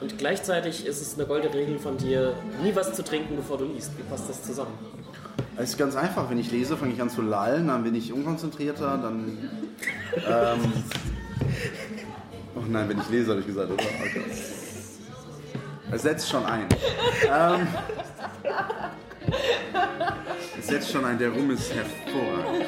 Und gleichzeitig ist es eine goldene Regel von dir, nie was zu trinken, bevor du liest. Wie passt das zusammen? Es ist ganz einfach. Wenn ich lese, fange ich an zu lallen, dann bin ich unkonzentrierter, dann. Ähm, oh nein, wenn ich lese, habe ich gesagt, oder? Okay. Es setzt schon ein. Ähm, es setzt schon ein, der Rum ist hervorragend.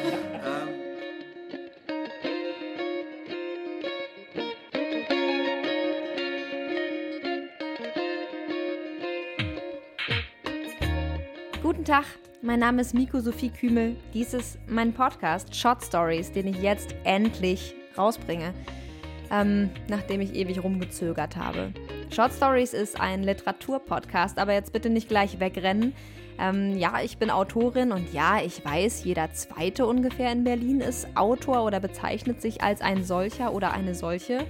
Guten Tag, mein Name ist Miko Sophie Kümel. Dies ist mein Podcast Short Stories, den ich jetzt endlich rausbringe, ähm, nachdem ich ewig rumgezögert habe. Short Stories ist ein Literaturpodcast, aber jetzt bitte nicht gleich wegrennen. Ähm, ja, ich bin Autorin und ja, ich weiß, jeder Zweite ungefähr in Berlin ist Autor oder bezeichnet sich als ein solcher oder eine solche.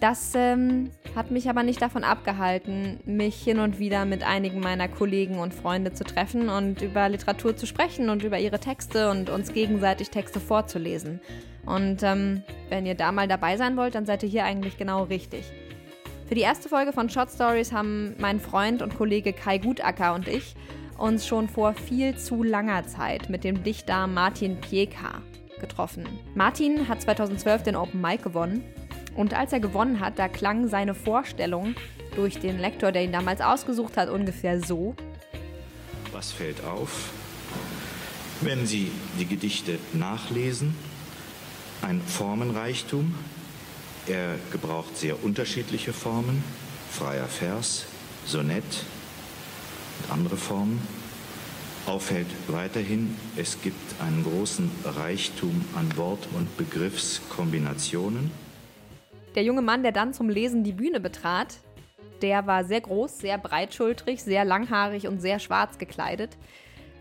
Das ähm, hat mich aber nicht davon abgehalten, mich hin und wieder mit einigen meiner Kollegen und Freunde zu treffen und über Literatur zu sprechen und über ihre Texte und uns gegenseitig Texte vorzulesen. Und ähm, wenn ihr da mal dabei sein wollt, dann seid ihr hier eigentlich genau richtig. Für die erste Folge von Short Stories haben mein Freund und Kollege Kai Gutacker und ich uns schon vor viel zu langer Zeit mit dem Dichter Martin Pieka getroffen. Martin hat 2012 den Open Mic gewonnen und als er gewonnen hat, da klang seine Vorstellung durch den Lektor, der ihn damals ausgesucht hat, ungefähr so. Was fällt auf? Wenn Sie die Gedichte nachlesen, ein Formenreichtum. Er gebraucht sehr unterschiedliche Formen, freier Vers, Sonett und andere Formen. Auffällt weiterhin, es gibt einen großen Reichtum an Wort- und Begriffskombinationen. Der junge Mann, der dann zum Lesen die Bühne betrat, der war sehr groß, sehr breitschultrig, sehr langhaarig und sehr schwarz gekleidet.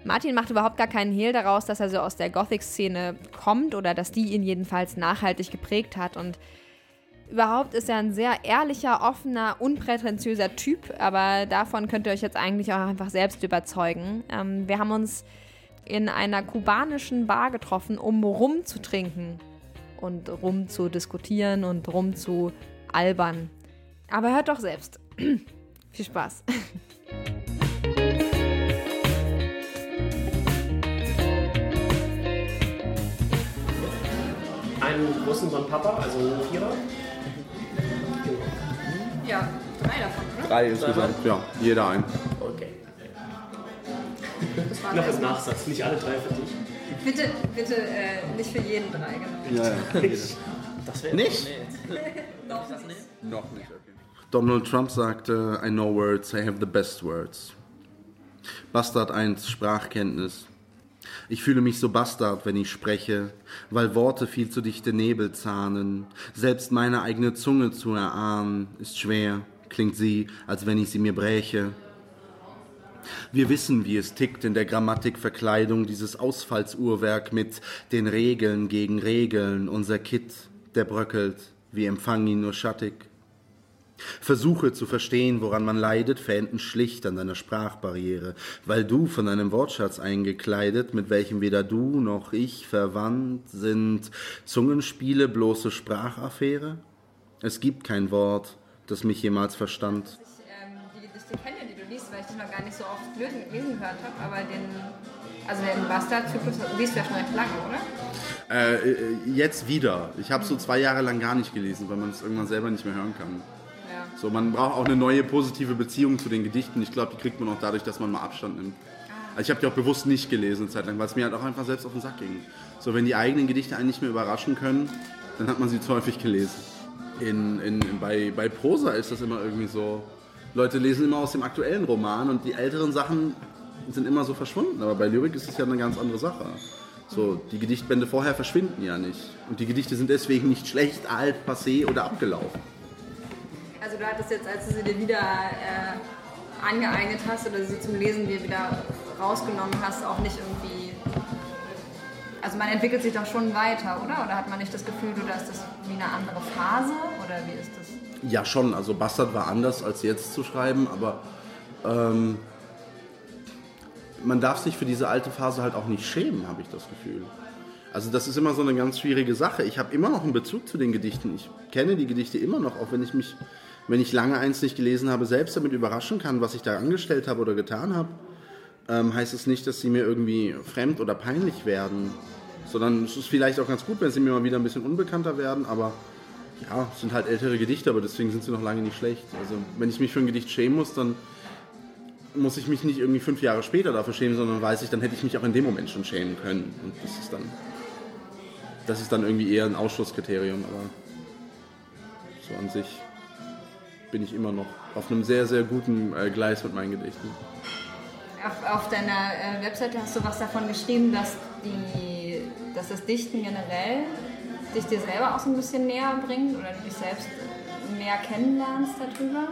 Martin macht überhaupt gar keinen Hehl daraus, dass er so aus der Gothic-Szene kommt oder dass die ihn jedenfalls nachhaltig geprägt hat. Und überhaupt ist er ein sehr ehrlicher, offener, unprätentiöser Typ, aber davon könnt ihr euch jetzt eigentlich auch einfach selbst überzeugen. Ähm, wir haben uns in einer kubanischen Bar getroffen, um Rum zu trinken und rum zu diskutieren und rum zu albern. Aber hört doch selbst. Viel Spaß. Einen großen einen Papa, also einen Vierer. Ja, drei davon, oder? drei insgesamt, ja. Jeder ein. Okay. Das Noch als Nachsatz, nicht alle drei für dich. Bitte, bitte äh, nicht für jeden drei, genau. Ja, ja. Das wäre Nicht? Ich das nicht? Noch nicht, okay. Donald Trump sagte, I know words, I have the best words. Bastard 1, Sprachkenntnis. Ich fühle mich so Bastard, wenn ich spreche, weil Worte viel zu dichte Nebel zahnen. Selbst meine eigene Zunge zu erahnen, ist schwer, klingt sie, als wenn ich sie mir bräche. Wir wissen, wie es tickt in der Grammatikverkleidung, dieses Ausfallsuhrwerk mit den Regeln gegen Regeln, unser Kit, der bröckelt, wir empfangen ihn nur schattig. Versuche zu verstehen, woran man leidet, verenden schlicht an deiner Sprachbarriere, weil du von einem Wortschatz eingekleidet, mit welchem weder du noch ich verwandt sind. Zungenspiele, bloße Sprachaffäre? Es gibt kein Wort, das mich jemals verstand. Weil ich dich noch gar nicht so oft lesen, lesen gehört habe, aber den, also den Bastard-Zyklus liest du ja schon recht lange, oder? Äh, äh, jetzt wieder. Ich habe so zwei Jahre lang gar nicht gelesen, weil man es irgendwann selber nicht mehr hören kann. Ja. So, man braucht auch eine neue positive Beziehung zu den Gedichten. Ich glaube, die kriegt man auch dadurch, dass man mal Abstand nimmt. Also ich habe die auch bewusst nicht gelesen eine Zeit lang, weil es mir halt auch einfach selbst auf den Sack ging. So, wenn die eigenen Gedichte einen nicht mehr überraschen können, dann hat man sie zu häufig gelesen. In, in, in, bei, bei Prosa ist das immer irgendwie so. Leute lesen immer aus dem aktuellen Roman und die älteren Sachen sind immer so verschwunden. Aber bei Lyrik ist es ja eine ganz andere Sache. So, die Gedichtbände vorher verschwinden ja nicht. Und die Gedichte sind deswegen nicht schlecht, alt, passé oder abgelaufen. Also du hattest jetzt, als du sie dir wieder äh, angeeignet hast oder sie zum Lesen dir wieder rausgenommen hast, auch nicht irgendwie... Also man entwickelt sich doch schon weiter, oder? Oder hat man nicht das Gefühl, du, da ist das wie eine andere Phase? Oder wie ist das? Ja, schon. Also Bastard war anders als jetzt zu schreiben, aber ähm, man darf sich für diese alte Phase halt auch nicht schämen, habe ich das Gefühl. Also das ist immer so eine ganz schwierige Sache. Ich habe immer noch einen Bezug zu den Gedichten. Ich kenne die Gedichte immer noch, auch wenn ich mich, wenn ich lange eins nicht gelesen habe, selbst damit überraschen kann, was ich da angestellt habe oder getan habe. Ähm, heißt es nicht, dass sie mir irgendwie fremd oder peinlich werden, sondern es ist vielleicht auch ganz gut, wenn sie mir mal wieder ein bisschen unbekannter werden, aber ja, sind halt ältere Gedichte, aber deswegen sind sie noch lange nicht schlecht. Also wenn ich mich für ein Gedicht schämen muss, dann muss ich mich nicht irgendwie fünf Jahre später dafür schämen, sondern weiß ich, dann hätte ich mich auch in dem Moment schon schämen können. Und das ist dann, das ist dann irgendwie eher ein Ausschlusskriterium, aber so an sich bin ich immer noch auf einem sehr, sehr guten äh, Gleis mit meinen Gedichten. Auf, auf deiner äh, Webseite hast du was davon geschrieben, dass, die, dass das Dichten generell dich dir selber auch so ein bisschen näher bringt oder dich selbst mehr kennenlernst darüber.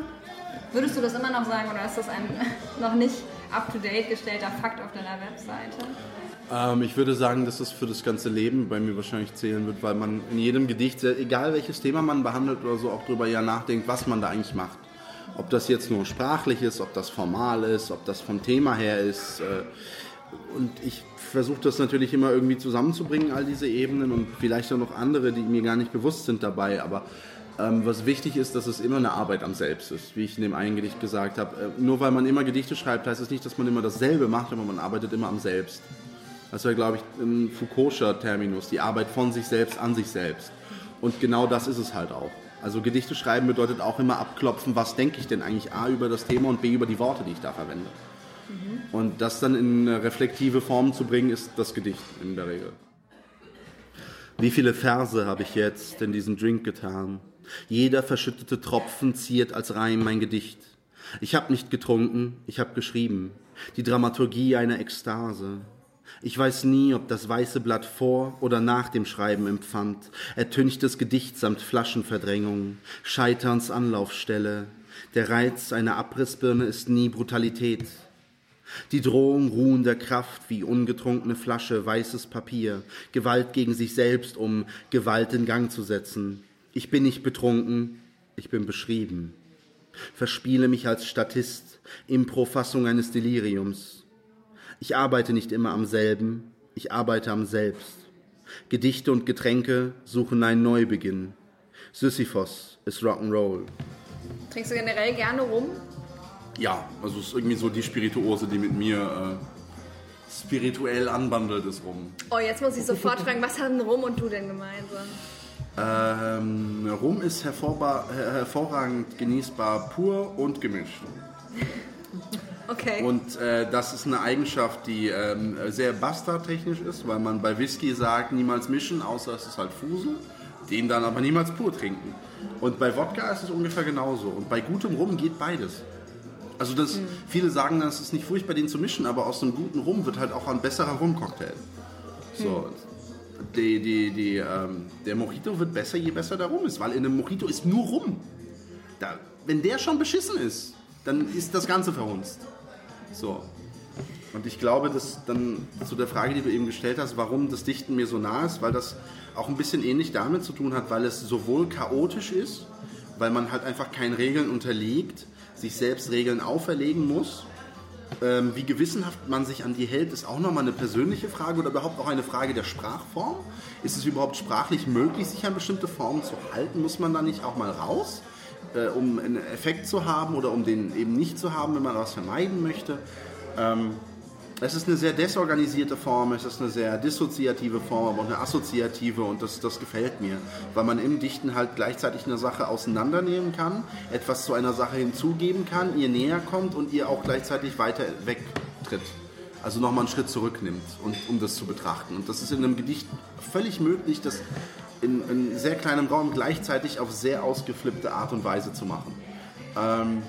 Würdest du das immer noch sagen oder ist das ein noch nicht up-to-date gestellter Fakt auf deiner Webseite? Ähm, ich würde sagen, dass das für das ganze Leben bei mir wahrscheinlich zählen wird, weil man in jedem Gedicht, egal welches Thema man behandelt oder so, auch darüber ja nachdenkt, was man da eigentlich macht. Ob das jetzt nur sprachlich ist, ob das formal ist, ob das vom Thema her ist. Äh, und ich versuche das natürlich immer irgendwie zusammenzubringen, all diese Ebenen und vielleicht auch noch andere, die mir gar nicht bewusst sind dabei. Aber ähm, was wichtig ist, dass es immer eine Arbeit am Selbst ist, wie ich in dem einen Gedicht gesagt habe. Äh, nur weil man immer Gedichte schreibt, heißt es das nicht, dass man immer dasselbe macht, aber man arbeitet immer am Selbst. Das wäre, glaube ich, ein Foucault'scher Terminus, die Arbeit von sich selbst an sich selbst. Und genau das ist es halt auch. Also Gedichte schreiben bedeutet auch immer abklopfen, was denke ich denn eigentlich A über das Thema und B über die Worte, die ich da verwende. Und das dann in reflektive Form zu bringen, ist das Gedicht in der Regel. Wie viele Verse habe ich jetzt in diesen Drink getan? Jeder verschüttete Tropfen ziert als Reim mein Gedicht. Ich habe nicht getrunken, ich habe geschrieben. Die Dramaturgie einer Ekstase. Ich weiß nie, ob das weiße Blatt vor oder nach dem Schreiben empfand. Ertünchtes Gedicht samt Flaschenverdrängung, Scheiterns Anlaufstelle. Der Reiz einer Abrissbirne ist nie Brutalität. Die Drohung ruhender Kraft wie ungetrunkene Flasche, weißes Papier, Gewalt gegen sich selbst, um Gewalt in Gang zu setzen. Ich bin nicht betrunken, ich bin beschrieben. Verspiele mich als Statist, Improfassung eines Deliriums. Ich arbeite nicht immer am selben, ich arbeite am Selbst. Gedichte und Getränke suchen einen Neubeginn. Sisyphos ist Rock'n'Roll. Trinkst du generell gerne rum? Ja, also es ist irgendwie so die Spirituose, die mit mir äh, spirituell anbandelt ist rum. Oh, jetzt muss ich sofort fragen, was haben Rum und du denn gemeinsam? Ähm, Rum ist hervorragend genießbar pur und gemischt. Okay. Und äh, das ist eine Eigenschaft, die ähm, sehr bastardtechnisch ist, weil man bei Whisky sagt, niemals mischen, außer es ist halt Fusel. Den dann aber niemals pur trinken. Und bei Wodka ist es ungefähr genauso. Und bei gutem Rum geht beides. Also das, mhm. viele sagen, dann, es ist nicht furchtbar, den zu mischen, aber aus einem guten Rum wird halt auch ein besserer Rumcocktail. So, mhm. die, die, die, ähm, der Mojito wird besser, je besser der Rum ist, weil in einem Mojito ist nur Rum. Da, wenn der schon beschissen ist, dann ist das Ganze verhunzt. So. Und ich glaube, dass dann zu der Frage, die du eben gestellt hast, warum das Dichten mir so nah ist, weil das auch ein bisschen ähnlich damit zu tun hat, weil es sowohl chaotisch ist, weil man halt einfach keinen Regeln unterliegt, sich selbst Regeln auferlegen muss. Ähm, wie gewissenhaft man sich an die hält, ist auch nochmal eine persönliche Frage oder überhaupt auch eine Frage der Sprachform. Ist es überhaupt sprachlich möglich, sich an bestimmte Formen zu halten? Muss man da nicht auch mal raus, äh, um einen Effekt zu haben oder um den eben nicht zu haben, wenn man was vermeiden möchte? Ähm, es ist eine sehr desorganisierte Form, es ist eine sehr dissoziative Form, aber auch eine assoziative und das, das gefällt mir, weil man im Dichten halt gleichzeitig eine Sache auseinandernehmen kann, etwas zu einer Sache hinzugeben kann, ihr näher kommt und ihr auch gleichzeitig weiter wegtritt. Also nochmal einen Schritt zurücknimmt, und, um das zu betrachten. Und das ist in einem Gedicht völlig möglich, das in, in sehr kleinem Raum gleichzeitig auf sehr ausgeflippte Art und Weise zu machen. Ähm,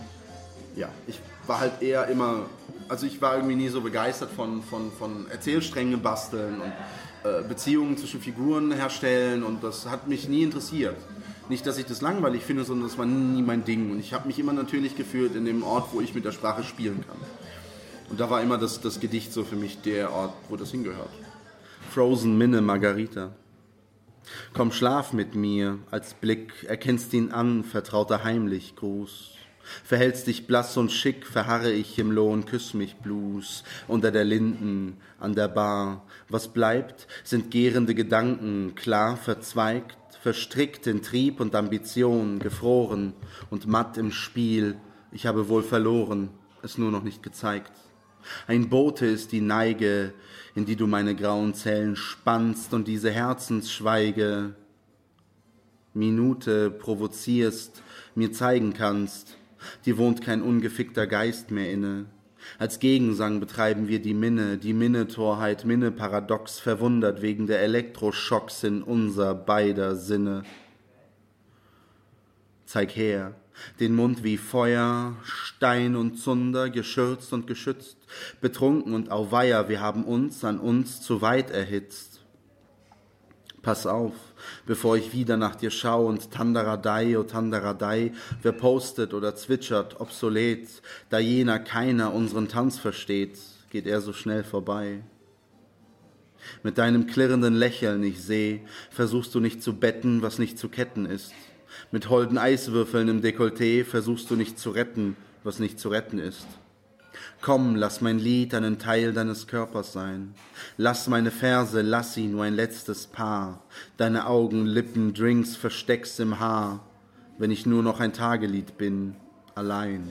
ja, ich war halt eher immer also ich war irgendwie nie so begeistert von, von, von Erzählsträngen basteln und äh, Beziehungen zwischen Figuren herstellen und das hat mich nie interessiert. Nicht, dass ich das langweilig finde, sondern das war nie mein Ding. Und ich habe mich immer natürlich gefühlt in dem Ort, wo ich mit der Sprache spielen kann. Und da war immer das, das Gedicht so für mich der Ort, wo das hingehört. Frozen Minne Margarita. Komm, schlaf mit mir, als Blick, erkennst ihn an, vertrauter heimlich Gruß. Verhältst dich blass und schick, verharre ich im Lohn, küss mich Blues, unter der Linden, an der Bar. Was bleibt, sind gärende Gedanken, klar verzweigt, verstrickt in Trieb und Ambition, gefroren und matt im Spiel. Ich habe wohl verloren, es nur noch nicht gezeigt. Ein Bote ist die Neige, in die du meine grauen Zellen spannst und diese Herzensschweige Minute provozierst, mir zeigen kannst, dir wohnt kein ungefickter Geist mehr inne. Als Gegensang betreiben wir die Minne, die Minne-Torheit, Minne-Paradox, verwundert wegen der Elektroschocks in unser beider Sinne. Zeig her, den Mund wie Feuer, Stein und Zunder, geschürzt und geschützt, betrunken und auweia, wir haben uns an uns zu weit erhitzt. Pass auf, bevor ich wieder nach dir schaue und Tandaradai, oh Tandaradai, wer postet oder zwitschert, obsolet, da jener keiner unseren Tanz versteht, geht er so schnell vorbei. Mit deinem klirrenden Lächeln, ich seh, versuchst du nicht zu betten, was nicht zu ketten ist. Mit holden Eiswürfeln im Dekolleté versuchst du nicht zu retten, was nicht zu retten ist. Komm, lass mein Lied einen Teil deines Körpers sein. Lass meine Verse, lass sie nur ein letztes Paar. Deine Augen, Lippen, Drinks versteckst im Haar. Wenn ich nur noch ein Tagelied bin, allein.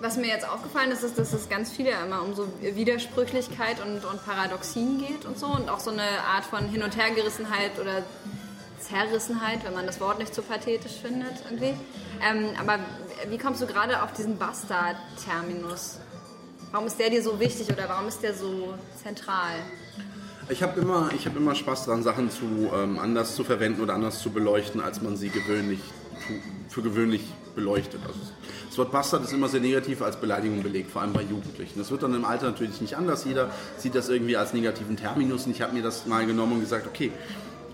Was mir jetzt aufgefallen ist, ist, dass es ganz viele immer um so Widersprüchlichkeit und, und Paradoxien geht und so und auch so eine Art von Hin- und Hergerissenheit oder Zerrissenheit, wenn man das Wort nicht so pathetisch findet irgendwie. Ähm, aber wie kommst du gerade auf diesen Bastard-Terminus? Warum ist der dir so wichtig oder warum ist der so zentral? Ich habe immer, hab immer Spaß daran, Sachen zu, ähm, anders zu verwenden oder anders zu beleuchten, als man sie gewöhnlich, für gewöhnlich beleuchtet. Also das Wort Bastard ist immer sehr negativ als Beleidigung belegt, vor allem bei Jugendlichen. Das wird dann im Alter natürlich nicht anders. Jeder sieht das irgendwie als negativen Terminus und ich habe mir das mal genommen und gesagt, okay,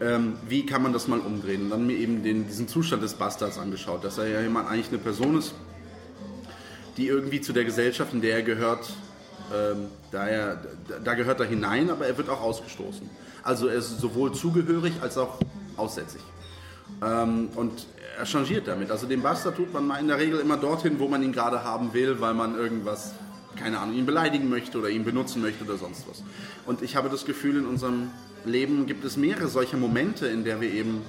ähm, wie kann man das mal umdrehen? Und dann mir eben den, diesen Zustand des Bastards angeschaut, dass er ja jemand eigentlich eine Person ist, die irgendwie zu der Gesellschaft, in der er gehört, ähm, da, er, da gehört er hinein, aber er wird auch ausgestoßen. Also er ist sowohl zugehörig als auch aussätzig. Ähm, und er changiert damit. Also den Bastard tut man in der Regel immer dorthin, wo man ihn gerade haben will, weil man irgendwas, keine Ahnung, ihn beleidigen möchte oder ihn benutzen möchte oder sonst was. Und ich habe das Gefühl, in unserem Leben gibt es mehrere solcher Momente, in der wir eben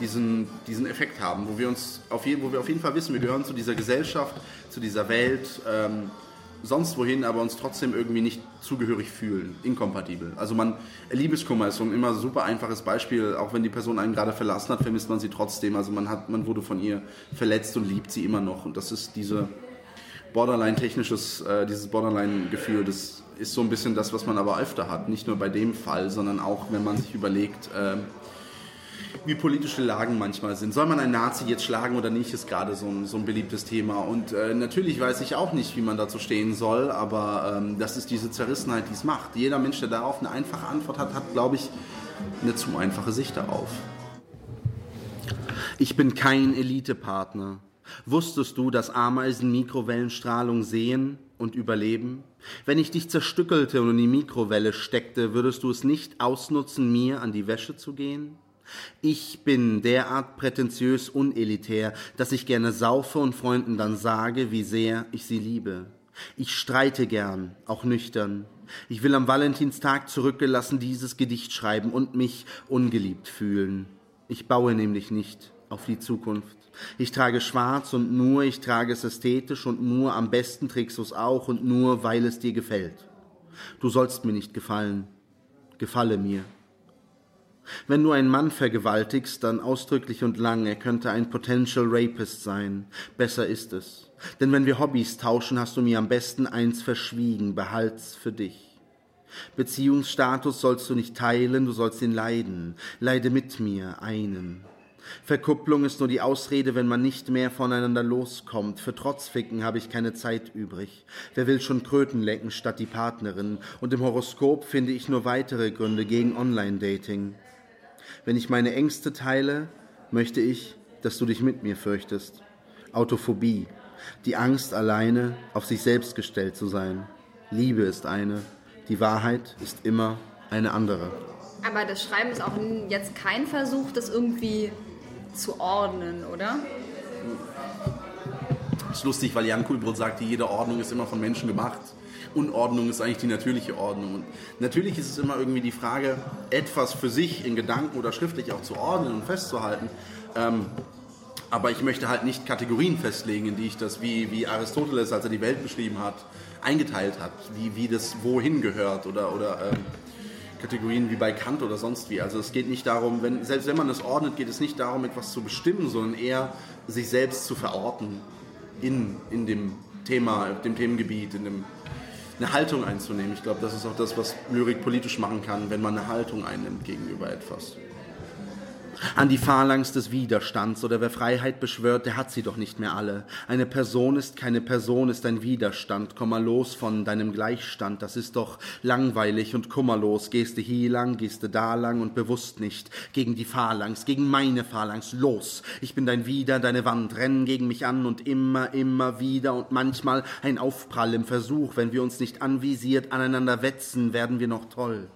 diesen, diesen Effekt haben, wo wir uns auf jeden, wo wir auf jeden Fall wissen, wir gehören zu dieser Gesellschaft, zu dieser Welt, ähm, sonst wohin, aber uns trotzdem irgendwie nicht zugehörig fühlen, inkompatibel. Also man, Liebeskummer ist so ein immer super einfaches Beispiel, auch wenn die Person einen gerade verlassen hat, vermisst man sie trotzdem. Also man hat, man wurde von ihr verletzt und liebt sie immer noch. Und das ist diese Borderline-technisches, äh, dieses Borderline-Gefühl, das ist so ein bisschen das, was man aber öfter hat. Nicht nur bei dem Fall, sondern auch, wenn man sich überlegt, äh, wie politische Lagen manchmal sind. Soll man einen Nazi jetzt schlagen oder nicht, ist gerade so ein, so ein beliebtes Thema. Und äh, natürlich weiß ich auch nicht, wie man dazu stehen soll, aber ähm, das ist diese Zerrissenheit, die es macht. Jeder Mensch, der darauf eine einfache Antwort hat, hat, glaube ich, eine zu einfache Sicht darauf. Ich bin kein Elitepartner. Wusstest du, dass Ameisen Mikrowellenstrahlung sehen und überleben? Wenn ich dich zerstückelte und in die Mikrowelle steckte, würdest du es nicht ausnutzen, mir an die Wäsche zu gehen? Ich bin derart prätentiös unelitär, dass ich gerne saufe und Freunden dann sage, wie sehr ich sie liebe. Ich streite gern, auch nüchtern. Ich will am Valentinstag zurückgelassen dieses Gedicht schreiben und mich ungeliebt fühlen. Ich baue nämlich nicht auf die Zukunft. Ich trage schwarz und nur ich trage es ästhetisch und nur am besten trägst du es auch und nur weil es dir gefällt. Du sollst mir nicht gefallen. Gefalle mir. Wenn du einen Mann vergewaltigst, dann ausdrücklich und lang, er könnte ein Potential Rapist sein. Besser ist es. Denn wenn wir Hobbys tauschen, hast du mir am besten eins verschwiegen, behalt's für dich. Beziehungsstatus sollst du nicht teilen, du sollst ihn leiden. Leide mit mir einen. Verkupplung ist nur die Ausrede, wenn man nicht mehr voneinander loskommt. Für Trotzficken habe ich keine Zeit übrig. Wer will schon Kröten lecken statt die Partnerin? Und im Horoskop finde ich nur weitere Gründe gegen Online-Dating. Wenn ich meine Ängste teile, möchte ich, dass du dich mit mir fürchtest. Autophobie, die Angst, alleine auf sich selbst gestellt zu sein. Liebe ist eine, die Wahrheit ist immer eine andere. Aber das Schreiben ist auch jetzt kein Versuch, das irgendwie zu ordnen, oder? Das ist lustig, weil Jan Kulbrot sagt, jede Ordnung ist immer von Menschen gemacht. Unordnung ist eigentlich die natürliche Ordnung. Und natürlich ist es immer irgendwie die Frage, etwas für sich in Gedanken oder schriftlich auch zu ordnen und festzuhalten. Ähm, aber ich möchte halt nicht Kategorien festlegen, in die ich das, wie, wie Aristoteles, als er die Welt beschrieben hat, eingeteilt hat, wie, wie das wohin gehört oder, oder ähm, Kategorien wie bei Kant oder sonst wie. Also es geht nicht darum, wenn, selbst wenn man es ordnet, geht es nicht darum, etwas zu bestimmen, sondern eher sich selbst zu verorten in, in dem Thema, dem Themengebiet, in dem, eine Haltung einzunehmen. Ich glaube, das ist auch das, was Lyrik politisch machen kann, wenn man eine Haltung einnimmt gegenüber etwas an die Phalanx des Widerstands oder wer Freiheit beschwört, der hat sie doch nicht mehr alle. Eine Person ist keine Person, ist ein Widerstand. Komm mal los von deinem Gleichstand, das ist doch langweilig und kummerlos. Gehst du hier lang, gehst du da lang und bewusst nicht. Gegen die Phalanx, gegen meine Phalanx, los. Ich bin dein Wider, deine Wand, rennen gegen mich an und immer, immer wieder und manchmal ein Aufprall im Versuch. Wenn wir uns nicht anvisiert aneinander wetzen, werden wir noch toll.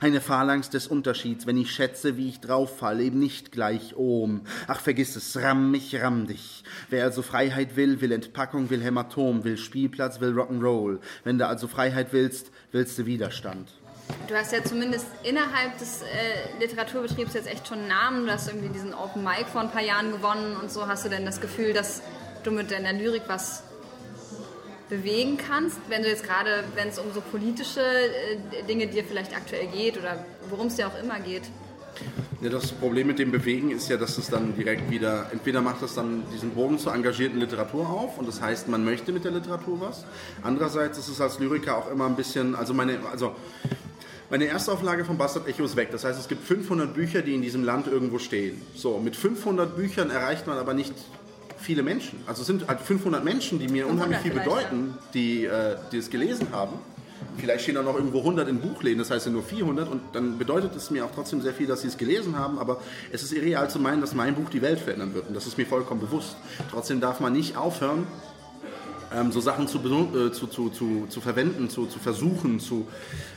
Eine Phalanx des Unterschieds, wenn ich schätze, wie ich drauffall, eben nicht gleich ohm. Ach, vergiss es, ramm mich, ramm dich. Wer also Freiheit will, will Entpackung, will Hämatom, will Spielplatz, will Rock'n'Roll. Wenn du also Freiheit willst, willst du Widerstand. Du hast ja zumindest innerhalb des äh, Literaturbetriebs jetzt echt schon Namen. Du hast irgendwie diesen Open Mic vor ein paar Jahren gewonnen und so. Hast du denn das Gefühl, dass du mit deiner Lyrik was bewegen kannst, wenn du jetzt gerade, wenn es um so politische äh, Dinge dir vielleicht aktuell geht oder worum es dir auch immer geht? Ja, das Problem mit dem Bewegen ist ja, dass es dann direkt wieder, entweder macht es dann diesen Bogen zur engagierten Literatur auf und das heißt, man möchte mit der Literatur was. Andererseits ist es als Lyriker auch immer ein bisschen, also meine, also meine Erstauflage von Bastard Echo ist weg. Das heißt, es gibt 500 Bücher, die in diesem Land irgendwo stehen. So, mit 500 Büchern erreicht man aber nicht viele Menschen. Also es sind halt 500 Menschen, die mir unheimlich viel bedeuten, die, äh, die es gelesen haben. Vielleicht stehen da noch irgendwo 100 in Buchläden, das heißt ja nur 400 und dann bedeutet es mir auch trotzdem sehr viel, dass sie es gelesen haben, aber es ist irreal zu meinen, dass mein Buch die Welt verändern wird und das ist mir vollkommen bewusst. Trotzdem darf man nicht aufhören, ähm, so Sachen zu, äh, zu, zu, zu, zu verwenden, zu, zu versuchen, zu,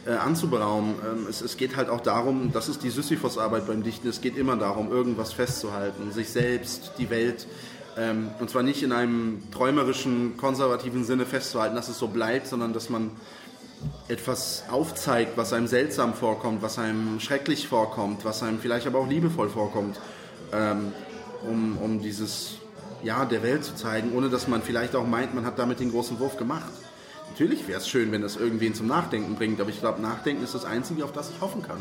äh, anzuberaumen. Ähm, es, es geht halt auch darum, das ist die Sisyphos-Arbeit beim Dichten, es geht immer darum, irgendwas festzuhalten, sich selbst, die Welt ähm, und zwar nicht in einem träumerischen, konservativen Sinne festzuhalten, dass es so bleibt, sondern dass man etwas aufzeigt, was einem seltsam vorkommt, was einem schrecklich vorkommt, was einem vielleicht aber auch liebevoll vorkommt, ähm, um, um dieses Ja der Welt zu zeigen, ohne dass man vielleicht auch meint, man hat damit den großen Wurf gemacht. Natürlich wäre es schön, wenn das irgendwen zum Nachdenken bringt, aber ich glaube, Nachdenken ist das Einzige, auf das ich hoffen kann.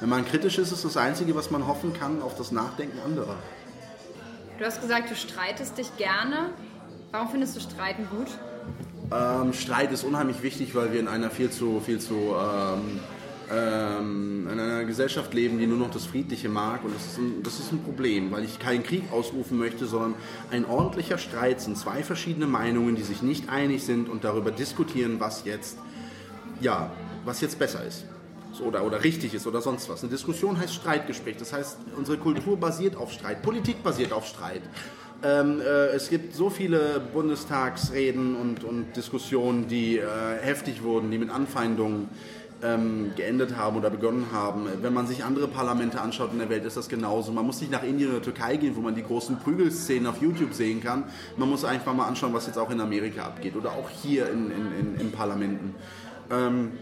Wenn man kritisch ist, ist das Einzige, was man hoffen kann, auf das Nachdenken anderer. Du hast gesagt, du streitest dich gerne. Warum findest du Streiten gut? Ähm, Streit ist unheimlich wichtig, weil wir in einer viel zu, viel zu ähm, ähm, in einer Gesellschaft leben, die nur noch das Friedliche mag. Und das ist, ein, das ist ein Problem, weil ich keinen Krieg ausrufen möchte, sondern ein ordentlicher Streit sind zwei verschiedene Meinungen, die sich nicht einig sind und darüber diskutieren, was jetzt, ja, was jetzt besser ist oder, oder richtig ist oder sonst was. Eine Diskussion heißt Streitgespräch. Das heißt, unsere Kultur basiert auf Streit, Politik basiert auf Streit. Ähm, äh, es gibt so viele Bundestagsreden und, und Diskussionen, die äh, heftig wurden, die mit Anfeindungen ähm, geendet haben oder begonnen haben. Wenn man sich andere Parlamente anschaut in der Welt, ist das genauso. Man muss nicht nach Indien oder Türkei gehen, wo man die großen Prügelszenen auf YouTube sehen kann. Man muss einfach mal anschauen, was jetzt auch in Amerika abgeht oder auch hier in, in, in, in Parlamenten. Ähm,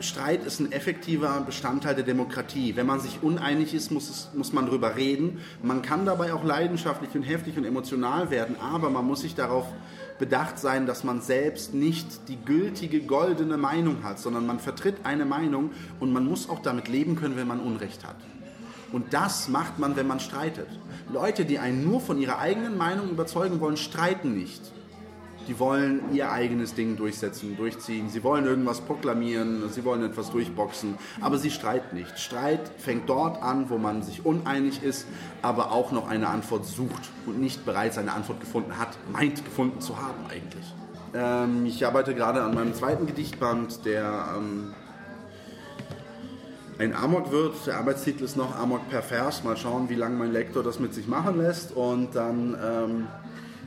Streit ist ein effektiver Bestandteil der Demokratie. Wenn man sich uneinig ist, muss, es, muss man darüber reden. Man kann dabei auch leidenschaftlich und heftig und emotional werden, aber man muss sich darauf bedacht sein, dass man selbst nicht die gültige goldene Meinung hat, sondern man vertritt eine Meinung und man muss auch damit leben können, wenn man Unrecht hat. Und das macht man, wenn man streitet. Leute, die einen nur von ihrer eigenen Meinung überzeugen wollen, streiten nicht die wollen ihr eigenes Ding durchsetzen, durchziehen. Sie wollen irgendwas proklamieren, sie wollen etwas durchboxen, aber sie streiten nicht. Streit fängt dort an, wo man sich uneinig ist, aber auch noch eine Antwort sucht und nicht bereits eine Antwort gefunden hat, meint gefunden zu haben eigentlich. Ähm, ich arbeite gerade an meinem zweiten Gedichtband, der ähm, ein Amok wird. Der Arbeitstitel ist noch Amok per Vers. Mal schauen, wie lange mein Lektor das mit sich machen lässt. Und dann ähm,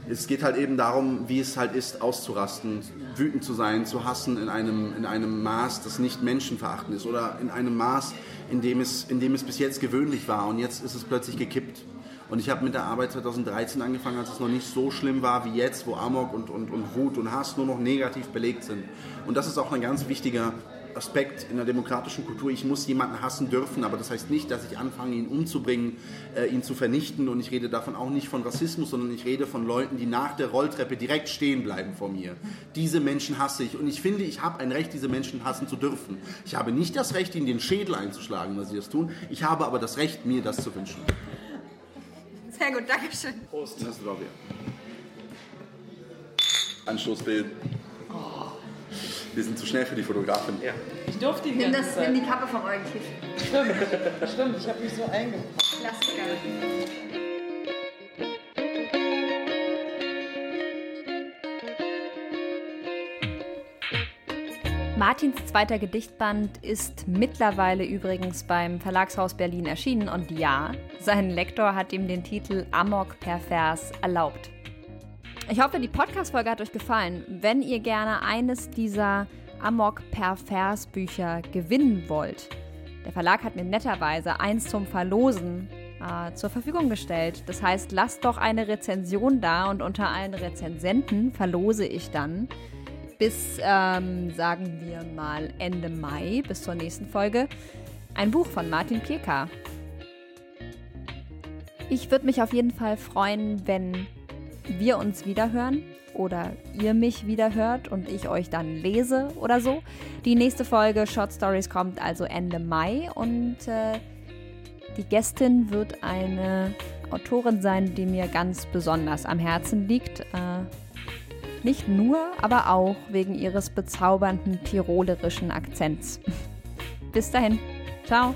es geht halt eben darum, wie es halt ist, auszurasten, wütend zu sein, zu hassen in einem, in einem Maß, das nicht menschenverachtend ist oder in einem Maß, in dem, es, in dem es bis jetzt gewöhnlich war und jetzt ist es plötzlich gekippt. Und ich habe mit der Arbeit 2013 angefangen, als es noch nicht so schlimm war wie jetzt, wo Amok und, und, und Wut und Hass nur noch negativ belegt sind. Und das ist auch ein ganz wichtiger Aspekt in der demokratischen Kultur. Ich muss jemanden hassen dürfen, aber das heißt nicht, dass ich anfange, ihn umzubringen, äh, ihn zu vernichten. Und ich rede davon auch nicht von Rassismus, sondern ich rede von Leuten, die nach der Rolltreppe direkt stehen bleiben vor mir. Diese Menschen hasse ich. Und ich finde, ich habe ein Recht, diese Menschen hassen zu dürfen. Ich habe nicht das Recht, ihnen den Schädel einzuschlagen, was sie das tun. Ich habe aber das Recht, mir das zu wünschen. Sehr gut, danke schön. Prost. Das ich. Anstoßbild. Wir sind zu schnell für die Fotografin. Ja. Ich durfte die Nimm, das, nimm die Kappe vom Eugen. Stimmt, stimmt, ich habe mich so eingepackt. Klassiker. Martins zweiter Gedichtband ist mittlerweile übrigens beim Verlagshaus Berlin erschienen und ja, sein Lektor hat ihm den Titel Amok per Vers erlaubt. Ich hoffe, die Podcast-Folge hat euch gefallen. Wenn ihr gerne eines dieser Amok per Vers Bücher gewinnen wollt, der Verlag hat mir netterweise eins zum Verlosen äh, zur Verfügung gestellt. Das heißt, lasst doch eine Rezension da und unter allen Rezensenten verlose ich dann bis, ähm, sagen wir mal, Ende Mai, bis zur nächsten Folge, ein Buch von Martin Pierka. Ich würde mich auf jeden Fall freuen, wenn wir uns wiederhören oder ihr mich wiederhört und ich euch dann lese oder so. Die nächste Folge Short Stories kommt also Ende Mai und äh, die Gästin wird eine Autorin sein, die mir ganz besonders am Herzen liegt. Äh, nicht nur, aber auch wegen ihres bezaubernden tirolerischen Akzents. Bis dahin. Ciao.